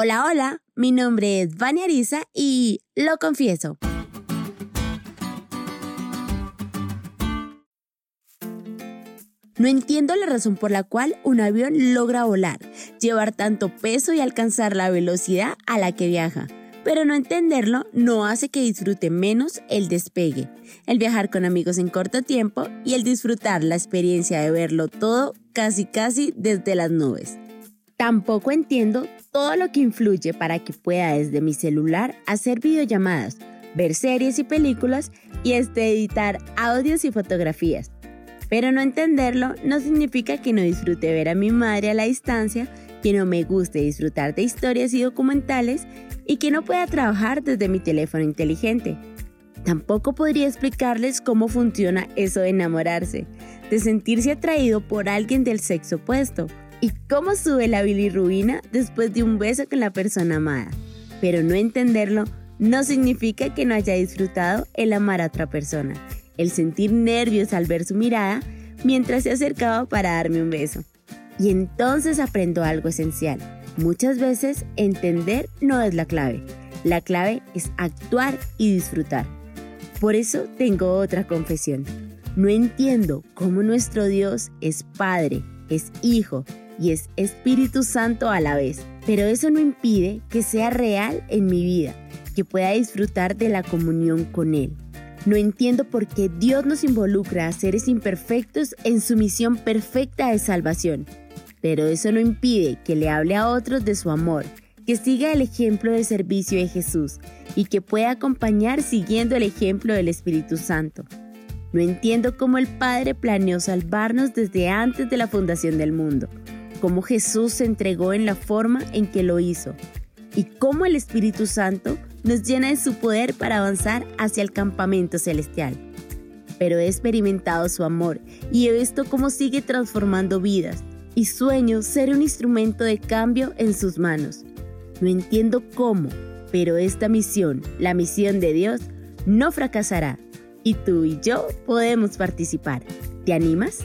Hola, hola, mi nombre es Vania Arisa y lo confieso. No entiendo la razón por la cual un avión logra volar, llevar tanto peso y alcanzar la velocidad a la que viaja. Pero no entenderlo no hace que disfrute menos el despegue, el viajar con amigos en corto tiempo y el disfrutar la experiencia de verlo todo casi casi desde las nubes. Tampoco entiendo todo lo que influye para que pueda desde mi celular hacer videollamadas, ver series y películas y este editar audios y fotografías. Pero no entenderlo no significa que no disfrute ver a mi madre a la distancia, que no me guste disfrutar de historias y documentales y que no pueda trabajar desde mi teléfono inteligente. Tampoco podría explicarles cómo funciona eso de enamorarse, de sentirse atraído por alguien del sexo opuesto y cómo sube la bilirrubina después de un beso con la persona amada. Pero no entenderlo no significa que no haya disfrutado el amar a otra persona, el sentir nervios al ver su mirada mientras se acercaba para darme un beso. Y entonces aprendo algo esencial. Muchas veces entender no es la clave. La clave es actuar y disfrutar. Por eso tengo otra confesión. No entiendo cómo nuestro Dios es Padre, es Hijo y es Espíritu Santo a la vez. Pero eso no impide que sea real en mi vida, que pueda disfrutar de la comunión con Él. No entiendo por qué Dios nos involucra a seres imperfectos en su misión perfecta de salvación. Pero eso no impide que le hable a otros de su amor, que siga el ejemplo de servicio de Jesús y que pueda acompañar siguiendo el ejemplo del Espíritu Santo. No entiendo cómo el Padre planeó salvarnos desde antes de la fundación del mundo cómo Jesús se entregó en la forma en que lo hizo y cómo el Espíritu Santo nos llena de su poder para avanzar hacia el campamento celestial. Pero he experimentado su amor y he visto cómo sigue transformando vidas y sueño ser un instrumento de cambio en sus manos. No entiendo cómo, pero esta misión, la misión de Dios, no fracasará y tú y yo podemos participar. ¿Te animas?